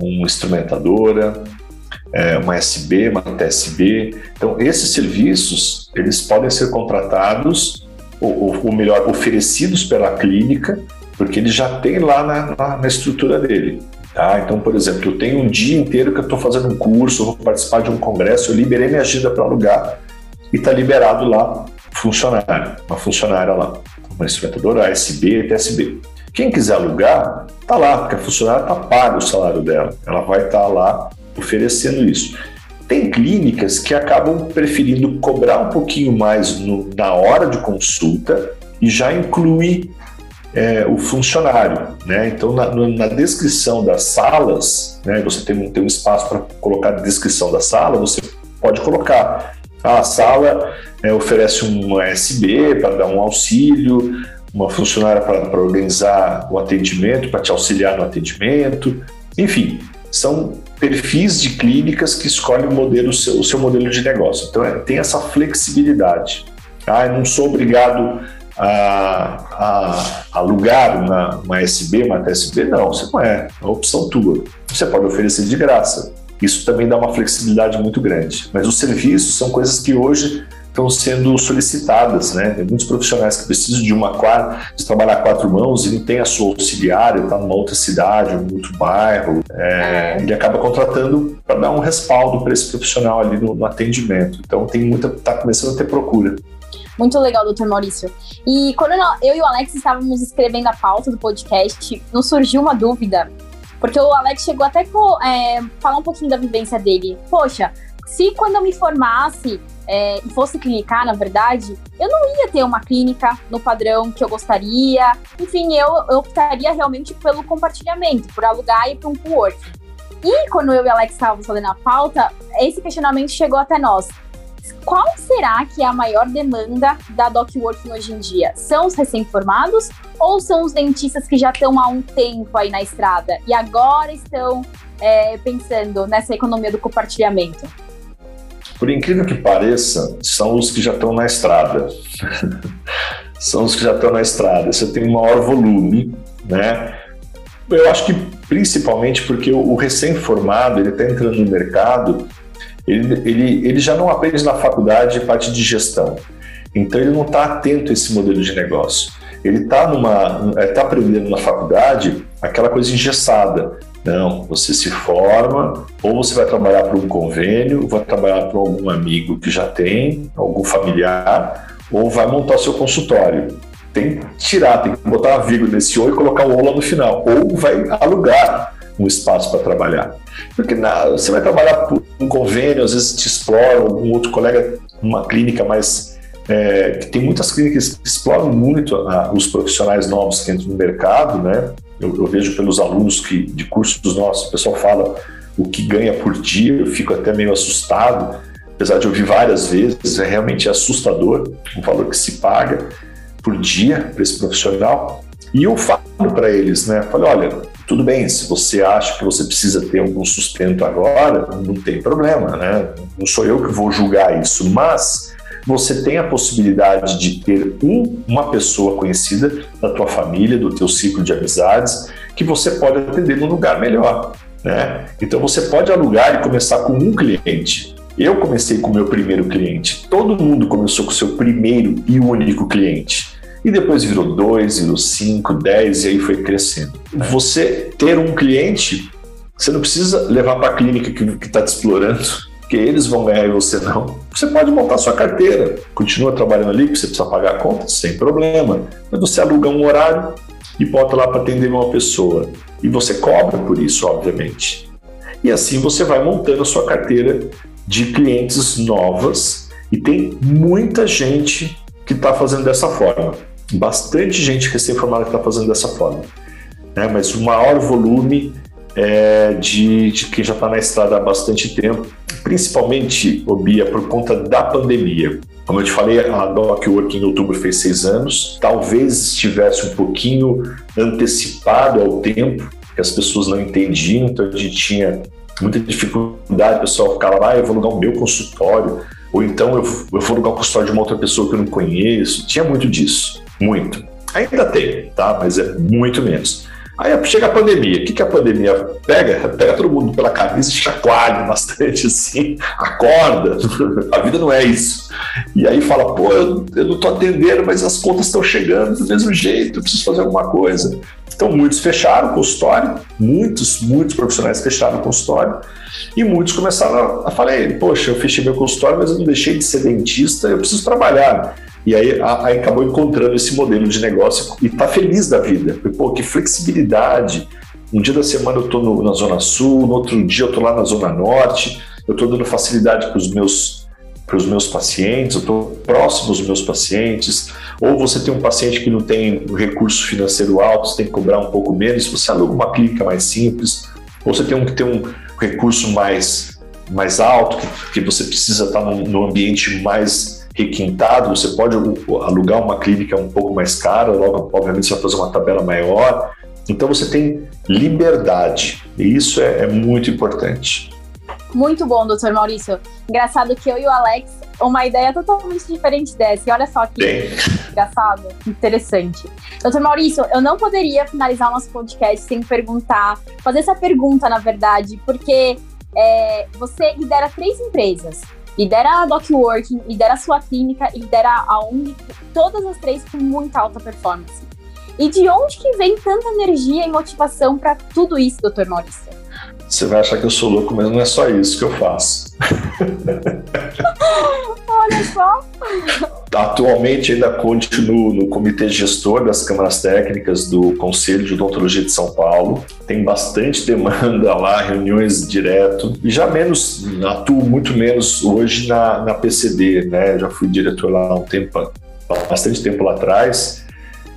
D: uma instrumentadora, é, uma SB, uma TSB. Então, esses serviços, eles podem ser contratados, ou, ou melhor, oferecidos pela clínica, porque ele já tem lá na, na, na estrutura dele. Tá? Então, por exemplo, eu tenho um dia inteiro que eu estou fazendo um curso, vou participar de um congresso, eu liberei minha agenda para alugar e está liberado lá funcionário, uma funcionária lá, uma instrumentadora ASB, TSB. Quem quiser alugar, tá lá, porque a funcionária está pago o salário dela. Ela vai estar tá lá oferecendo isso. Tem clínicas que acabam preferindo cobrar um pouquinho mais no, na hora de consulta e já incluir é, o funcionário. Né? Então, na, na, descrição das salas, né, você tem, tem um espaço para colocar a descrição da sala, você pode colocar. A sala é, oferece um SB para dar um auxílio, uma funcionária para organizar o atendimento, para te auxiliar no atendimento. Enfim, são perfis de clínicas que escolhem o, modelo, o, seu, o seu modelo de negócio. Então, é, tem essa flexibilidade. Ah, eu não sou obrigado a, a, alugar uma, uma SB, uma TSB, não, você não é, é uma opção tua. Você pode oferecer de graça. Isso também dá uma flexibilidade muito grande. Mas os serviços são coisas que hoje estão sendo solicitadas, né? Tem muitos profissionais que precisam de uma de trabalhar quatro mãos e não tem a sua auxiliar, ele está numa outra cidade, um outro bairro, é, ele acaba contratando para dar um respaldo para esse profissional ali no, no, atendimento. Então tem muita, está começando a ter procura.
C: Muito legal, doutor Maurício. E quando eu e o Alex estávamos escrevendo a pauta do podcast, nos surgiu uma dúvida, porque o Alex chegou até a é, falar um pouquinho da vivência dele. Poxa, se quando eu me formasse é, e fosse clinicar, na verdade, eu não ia ter uma clínica no padrão que eu gostaria. Enfim, eu, eu optaria realmente pelo compartilhamento, por alugar e para um co-work. E quando eu e Alex estávamos fazendo a pauta, esse questionamento chegou até nós. Qual será que é a maior demanda da DocWorking hoje em dia? São os recém-formados ou são os dentistas que já estão há um tempo aí na estrada e agora estão é, pensando nessa economia do compartilhamento?
D: Por incrível que pareça, são os que já estão na estrada. são os que já estão na estrada. Você tem maior volume, né? Eu acho que principalmente porque o recém-formado ele está entrando no mercado ele, ele, ele já não aprende na faculdade parte de gestão. Então ele não está atento a esse modelo de negócio. Ele está está aprendendo na faculdade aquela coisa engessada. Não, você se forma, ou você vai trabalhar para um convênio, ou vai trabalhar para algum amigo que já tem, algum familiar, ou vai montar seu consultório. Tem que tirar, tem que botar a vírgula nesse O e colocar o O lá no final. Ou vai alugar um espaço para trabalhar. Porque na, você vai trabalhar por um convênio, às vezes te explora, algum outro colega, uma clínica mais. É, tem muitas clínicas que exploram muito a, os profissionais novos que entram no mercado, né? Eu, eu, vejo pelos alunos que de cursos nossos, o pessoal fala o que ganha por dia, eu fico até meio assustado, apesar de ouvir várias vezes, é realmente assustador o valor que se paga por dia para esse profissional. E eu falo para eles, né? Falei, olha, tudo bem, se você acha que você precisa ter algum sustento agora, não tem problema, né? Não sou eu que vou julgar isso, mas você tem a possibilidade de ter um, uma pessoa conhecida da tua família, do teu ciclo de amizades, que você pode atender num lugar melhor, né? Então você pode alugar e começar com um cliente. Eu comecei com o meu primeiro cliente. Todo mundo começou com o seu primeiro e único cliente e depois virou dois, virou cinco, dez e aí foi crescendo. Você ter um cliente, você não precisa levar para a clínica que está te explorando, que eles vão ganhar e você não. Você pode montar sua carteira, continua trabalhando ali, que você precisa pagar a conta, sem problema. Mas você aluga um horário e bota lá para atender uma pessoa. E você cobra por isso, obviamente. E assim você vai montando a sua carteira de clientes novas e tem muita gente que está fazendo dessa forma bastante gente recém-formada que está fazendo dessa forma. Né? Mas o maior volume é de, de quem já está na estrada há bastante tempo, principalmente, Obia, por conta da pandemia. Como eu te falei, a Doc Work em outubro fez seis anos. Talvez estivesse um pouquinho antecipado ao tempo, que as pessoas não entendiam, então a gente tinha muita dificuldade, o pessoal ficava lá, ah, eu vou alugar o meu consultório, ou então eu, eu vou alugar o consultório de uma outra pessoa que eu não conheço. Tinha muito disso. Muito. Ainda tem, tá? Mas é muito menos. Aí chega a pandemia. O que, que a pandemia pega? Pega todo mundo pela camisa e chacoalha bastante assim, acorda. A vida não é isso. E aí fala, pô, eu, eu não tô atendendo, mas as contas estão chegando do mesmo jeito, eu preciso fazer alguma coisa. Então, muitos fecharam o consultório, muitos, muitos profissionais fecharam o consultório, e muitos começaram a, a falar, poxa, eu fechei meu consultório, mas eu não deixei de ser dentista, eu preciso trabalhar. E aí, aí acabou encontrando esse modelo de negócio e está feliz da vida. Pô, que flexibilidade. Um dia da semana eu estou na Zona Sul, no outro dia eu estou lá na Zona Norte, eu estou dando facilidade para os meus para os meus pacientes, eu estou próximo dos meus pacientes, ou você tem um paciente que não tem um recurso financeiro alto, você tem que cobrar um pouco menos, você aluga uma clínica mais simples, ou você tem um que tem um recurso mais, mais alto, que, que você precisa estar num, num ambiente mais requintado, você pode alugar uma clínica um pouco mais cara, logo, obviamente você vai fazer uma tabela maior. Então você tem liberdade, e isso é, é muito importante.
C: Muito bom, doutor Maurício. Engraçado que eu e o Alex, uma ideia totalmente diferente dessa. E olha só que Bem. engraçado, interessante. Doutor Maurício, eu não poderia finalizar o nosso podcast sem perguntar, fazer essa pergunta, na verdade, porque é, você lidera três empresas lidera a DocWorking, lidera a sua clínica e lidera a Uni, todas as três com muita alta performance. E de onde que vem tanta energia e motivação para tudo isso, doutor Maurício?
D: Você vai achar que eu sou louco, mas não é só isso que eu faço.
C: Olha só!
D: Atualmente ainda continuo no comitê gestor das câmaras técnicas do Conselho de Odontologia de São Paulo. Tem bastante demanda lá, reuniões direto. E já menos, atuo muito menos hoje na, na PCD, né? Já fui diretor lá há um tempo, bastante tempo lá atrás.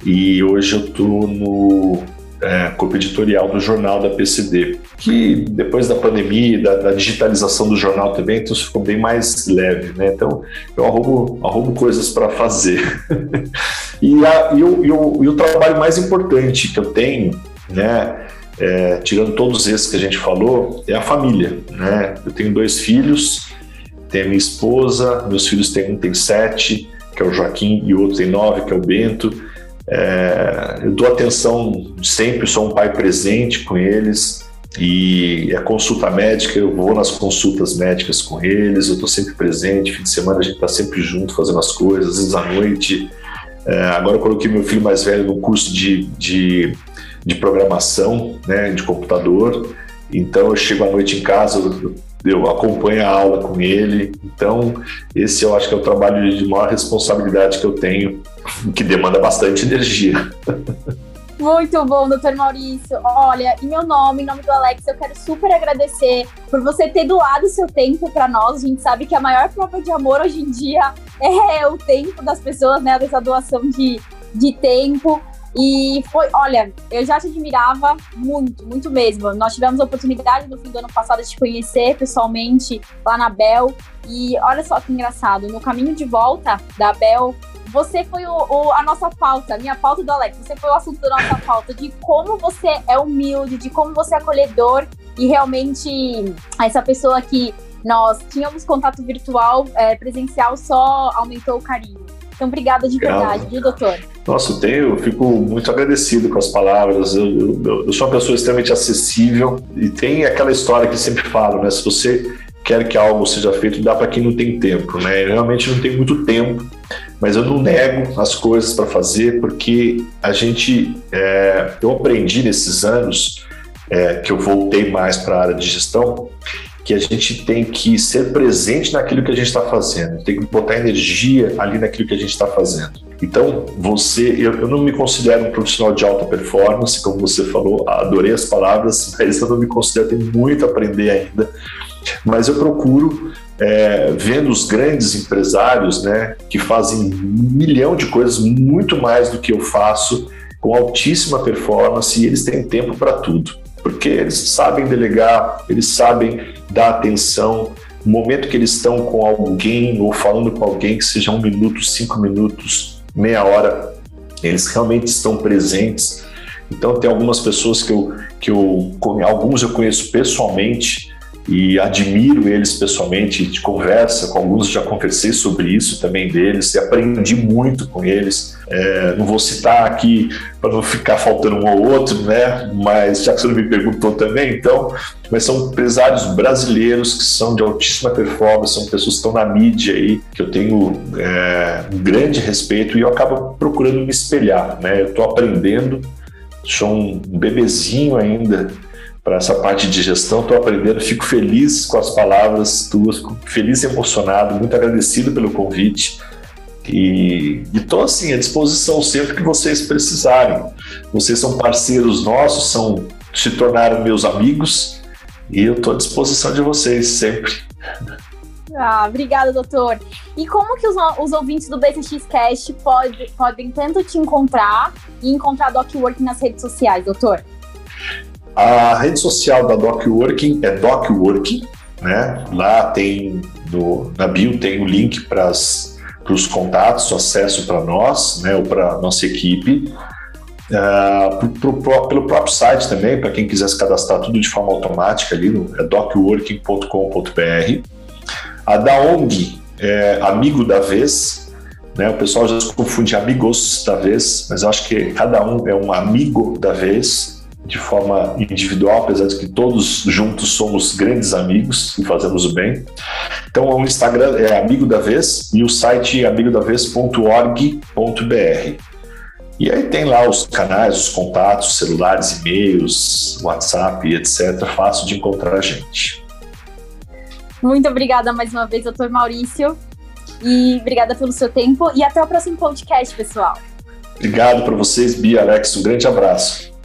D: E hoje eu estou no é, corpo editorial do jornal da PCD, que depois da pandemia, da, da, digitalização do jornal também, então ficou bem mais leve, né? Então eu arrumo, arrumo coisas para fazer. e, a, e, o, e, o, e o trabalho mais importante que eu tenho, né? É, tirando todos esses que a gente falou, é a família, né? Eu tenho dois filhos, tenho a minha esposa, meus filhos têm um tem sete, que é o Joaquim, e o outro tem nove, que é o Bento. É, eu dou atenção sempre, sou um pai presente com eles e a consulta médica, eu vou nas consultas médicas com eles, eu estou sempre presente, fim de semana a gente está sempre junto fazendo as coisas, às vezes à noite. É, agora eu coloquei meu filho mais velho no curso de, de, de programação, né, de computador, então eu chego à noite em casa, eu eu acompanho a aula com ele. Então, esse eu acho que é o trabalho de maior responsabilidade que eu tenho, que demanda bastante energia.
C: Muito bom, doutor Maurício. Olha, em meu nome, em nome do Alex, eu quero super agradecer por você ter doado seu tempo para nós. A gente sabe que a maior prova de amor hoje em dia é o tempo das pessoas, né? Dessa doação de, de tempo. E foi, olha, eu já te admirava muito, muito mesmo. Nós tivemos a oportunidade no fim do ano passado de te conhecer pessoalmente lá na Bel. E olha só que engraçado, no caminho de volta da Bel, você foi o, o, a nossa pauta, a minha pauta do Alex, você foi o assunto da nossa pauta, de como você é humilde, de como você é acolhedor e realmente essa pessoa que nós tínhamos contato virtual, é, presencial, só aumentou o carinho. Então, obrigada de verdade, viu, doutor?
D: Nossa, eu, tenho, eu fico muito agradecido com as palavras. Eu, eu, eu, sou uma pessoa extremamente acessível e tem aquela história que sempre falo, né? Se você quer que algo seja feito, dá para quem não tem tempo, né? Eu realmente não tenho muito tempo, mas eu não nego as coisas para fazer porque a gente, é, eu aprendi nesses anos é, que eu voltei mais para a área de gestão que a gente tem que ser presente naquilo que a gente está fazendo, tem que botar energia ali naquilo que a gente está fazendo. Então, você, eu, eu, não me considero um profissional de alta performance, como você falou, adorei as palavras, mas eu não me considero, tenho muito a aprender ainda. Mas eu procuro, é, vendo os grandes empresários, né, que fazem um milhão de coisas muito mais do que eu faço, com altíssima performance, e eles têm tempo para tudo porque eles sabem delegar, eles sabem dar atenção. No momento que eles estão com alguém ou falando com alguém, que seja um minuto, cinco minutos, meia hora, eles realmente estão presentes. Então tem algumas pessoas que eu, que eu alguns eu conheço pessoalmente e admiro eles pessoalmente, de conversa com alguns, já conversei sobre isso também deles, e aprendi muito com eles. É, não vou citar aqui para não ficar faltando um ou outro, né? Mas já que você não me perguntou também, então, mas são empresários brasileiros que são de altíssima performance, são pessoas que estão na mídia aí, que eu tenho é, um grande respeito e eu acabo procurando me espelhar, né? Eu estou aprendendo, sou um bebezinho ainda para essa parte de gestão. Estou aprendendo, fico feliz com as palavras tuas, feliz e emocionado, muito agradecido pelo convite. E estou assim à disposição sempre que vocês precisarem. Vocês são parceiros nossos, são se tornaram meus amigos e eu estou à disposição de vocês sempre.
C: Ah, obrigada, doutor. E como que os, os ouvintes do BCX Cast pode, podem tanto te encontrar e encontrar DocWork nas redes sociais, doutor?
D: A rede social da DocWorking é DocWorking, né? Lá tem no, na bio tem o link para os contatos, acesso para nós, né? Ou para nossa equipe. Uh, pro, pro, pelo próprio site também, para quem quiser se cadastrar tudo de forma automática ali no é docworking.com.br. A da ONG é Amigo da Vez, né? O pessoal já se confunde amigos da vez, mas eu acho que cada um é um amigo da vez de forma individual, apesar de que todos juntos somos grandes amigos e fazemos o bem. Então, o Instagram é Amigo da Vez e o site é amigodavez.org.br. E aí tem lá os canais, os contatos, celulares, e-mails, WhatsApp, etc. Fácil de encontrar a gente.
C: Muito obrigada mais uma vez, doutor Maurício. E obrigada pelo seu tempo e até o próximo podcast, pessoal.
D: Obrigado para vocês, Bia, Alex. Um grande abraço.